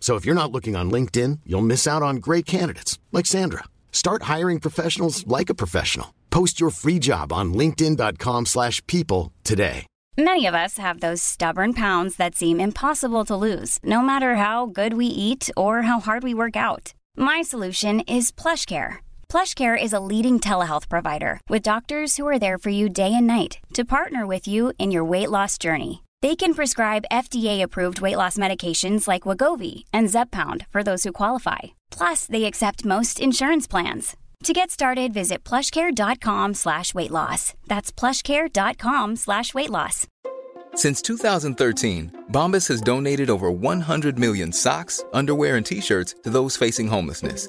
So if you're not looking on LinkedIn, you'll miss out on great candidates like Sandra. Start hiring professionals like a professional. Post your free job on linkedin.com/people today. Many of us have those stubborn pounds that seem impossible to lose, no matter how good we eat or how hard we work out. My solution is PlushCare. PlushCare is a leading telehealth provider with doctors who are there for you day and night to partner with you in your weight loss journey. They can prescribe FDA-approved weight loss medications like Wagovi and Zepbound for those who qualify. Plus, they accept most insurance plans. To get started, visit plushcare.com slash weight loss. That's plushcare.com slash weight loss. Since 2013, Bombas has donated over 100 million socks, underwear, and t-shirts to those facing homelessness.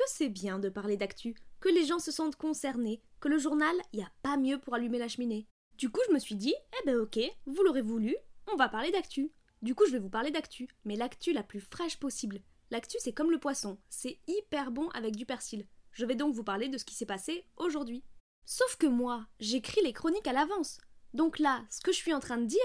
que c'est bien de parler d'actu, que les gens se sentent concernés, que le journal, n'y a pas mieux pour allumer la cheminée. Du coup, je me suis dit, eh ben ok, vous l'aurez voulu, on va parler d'actu. Du coup, je vais vous parler d'actu, mais l'actu la plus fraîche possible. L'actu, c'est comme le poisson, c'est hyper bon avec du persil. Je vais donc vous parler de ce qui s'est passé aujourd'hui. Sauf que moi, j'écris les chroniques à l'avance. Donc là, ce que je suis en train de dire,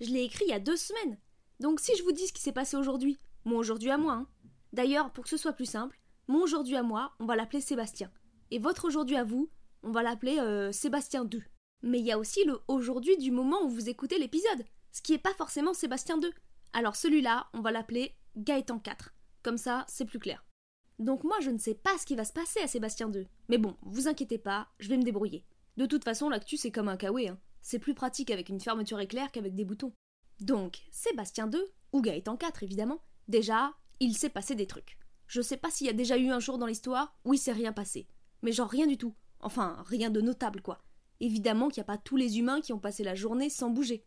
je l'ai écrit il y a deux semaines. Donc si je vous dis ce qui s'est passé aujourd'hui, mon aujourd'hui à moi, hein. D'ailleurs, pour que ce soit plus simple, mon aujourd'hui à moi, on va l'appeler Sébastien. Et votre aujourd'hui à vous, on va l'appeler euh, Sébastien 2. Mais il y a aussi le aujourd'hui du moment où vous écoutez l'épisode, ce qui n'est pas forcément Sébastien 2. Alors celui-là, on va l'appeler Gaëtan 4. Comme ça, c'est plus clair. Donc moi, je ne sais pas ce qui va se passer à Sébastien 2. Mais bon, vous inquiétez pas, je vais me débrouiller. De toute façon, l'actu, c'est comme un kawaii, hein. C'est plus pratique avec une fermeture éclair qu'avec des boutons. Donc, Sébastien 2, ou Gaëtan 4 évidemment, déjà, il s'est passé des trucs. Je sais pas s'il y a déjà eu un jour dans l'histoire où il s'est rien passé. Mais genre rien du tout. Enfin, rien de notable quoi. Évidemment qu'il n'y a pas tous les humains qui ont passé la journée sans bouger.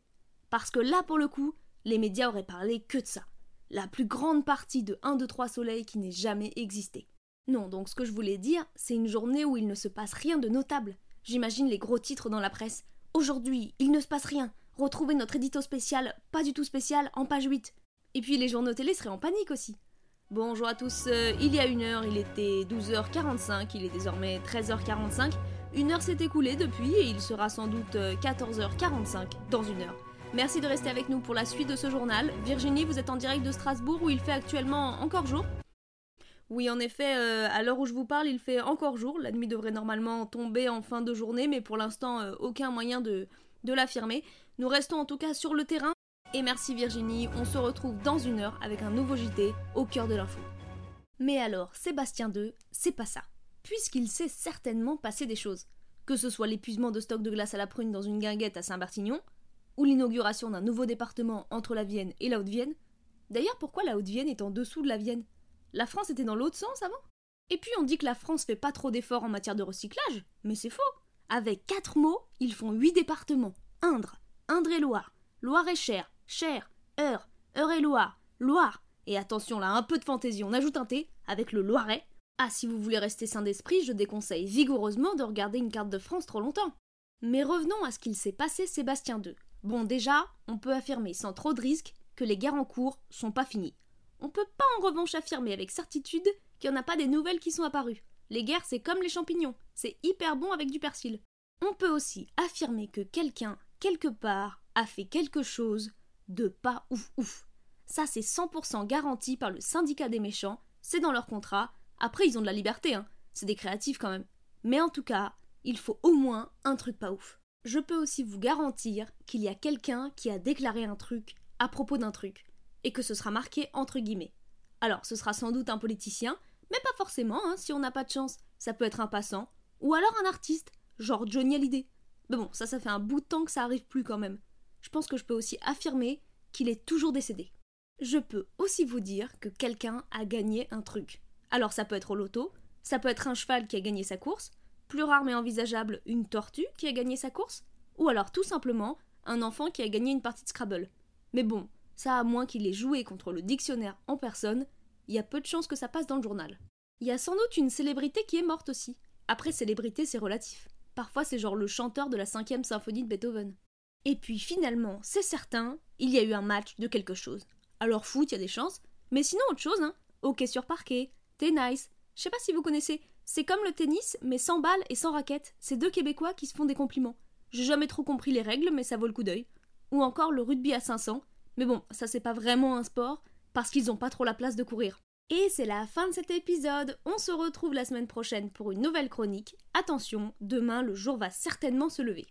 Parce que là, pour le coup, les médias auraient parlé que de ça. La plus grande partie de 1, 2, 3 soleils qui n'ait jamais existé. Non, donc ce que je voulais dire, c'est une journée où il ne se passe rien de notable. J'imagine les gros titres dans la presse. Aujourd'hui, il ne se passe rien. Retrouvez notre édito spécial, pas du tout spécial, en page 8. Et puis les journaux télé seraient en panique aussi. Bonjour à tous, euh, il y a une heure, il était 12h45, il est désormais 13h45. Une heure s'est écoulée depuis et il sera sans doute euh, 14h45 dans une heure. Merci de rester avec nous pour la suite de ce journal. Virginie, vous êtes en direct de Strasbourg où il fait actuellement encore jour? Oui, en effet, euh, à l'heure où je vous parle, il fait encore jour. La nuit devrait normalement tomber en fin de journée, mais pour l'instant, euh, aucun moyen de l'affirmer. Nous restons en tout cas sur le terrain. Et merci Virginie, on se retrouve dans une heure avec un nouveau JT au cœur de l'info. Mais alors, Sébastien II, c'est pas ça. Puisqu'il s'est certainement passé des choses. Que ce soit l'épuisement de stock de glace à la prune dans une guinguette à Saint-Barthignon, ou l'inauguration d'un nouveau département entre la Vienne et la Haute-Vienne. D'ailleurs, pourquoi la Haute-Vienne est en dessous de la Vienne? La France était dans l'autre sens avant? Et puis on dit que la France fait pas trop d'efforts en matière de recyclage, mais c'est faux Avec quatre mots, ils font huit départements. Indre, Indre-et-Loire, Loire-et-Cher, Cher, Eure, Eure-et-Loire, Loire. Et attention là, un peu de fantaisie, on ajoute un T avec le Loiret. Ah, si vous voulez rester sain d'esprit, je déconseille vigoureusement de regarder une carte de France trop longtemps. Mais revenons à ce qu'il s'est passé Sébastien II. Bon, déjà, on peut affirmer sans trop de risques que les guerres en cours sont pas finies. On peut pas en revanche affirmer avec certitude qu'il n'y en a pas des nouvelles qui sont apparues. Les guerres, c'est comme les champignons, c'est hyper bon avec du persil. On peut aussi affirmer que quelqu'un, quelque part, a fait quelque chose de pas ouf ouf. Ça, c'est 100% garanti par le syndicat des méchants, c'est dans leur contrat. Après, ils ont de la liberté, hein. C'est des créatifs quand même. Mais en tout cas, il faut au moins un truc pas ouf. Je peux aussi vous garantir qu'il y a quelqu'un qui a déclaré un truc à propos d'un truc, et que ce sera marqué entre guillemets. Alors, ce sera sans doute un politicien, mais pas forcément, hein, si on n'a pas de chance. Ça peut être un passant, Ou alors un artiste, genre Johnny Hallyday. Mais bon, ça, ça fait un bout de temps que ça arrive plus quand même. Je pense que je peux aussi affirmer qu'il est toujours décédé. Je peux aussi vous dire que quelqu'un a gagné un truc. Alors ça peut être au loto, ça peut être un cheval qui a gagné sa course, plus rare mais envisageable, une tortue qui a gagné sa course, ou alors tout simplement un enfant qui a gagné une partie de Scrabble. Mais bon, ça à moins qu'il ait joué contre le dictionnaire en personne, il y a peu de chances que ça passe dans le journal. Il y a sans doute une célébrité qui est morte aussi. Après, célébrité, c'est relatif. Parfois, c'est genre le chanteur de la cinquième symphonie de Beethoven. Et puis finalement, c'est certain, il y a eu un match de quelque chose. Alors foot, il y a des chances, mais sinon autre chose, hein. Hockey sur parquet, tennis, je sais pas si vous connaissez, c'est comme le tennis, mais sans balles et sans raquettes. C'est deux Québécois qui se font des compliments. J'ai jamais trop compris les règles, mais ça vaut le coup d'œil. Ou encore le rugby à 500. Mais bon, ça c'est pas vraiment un sport, parce qu'ils ont pas trop la place de courir. Et c'est la fin de cet épisode. On se retrouve la semaine prochaine pour une nouvelle chronique. Attention, demain le jour va certainement se lever.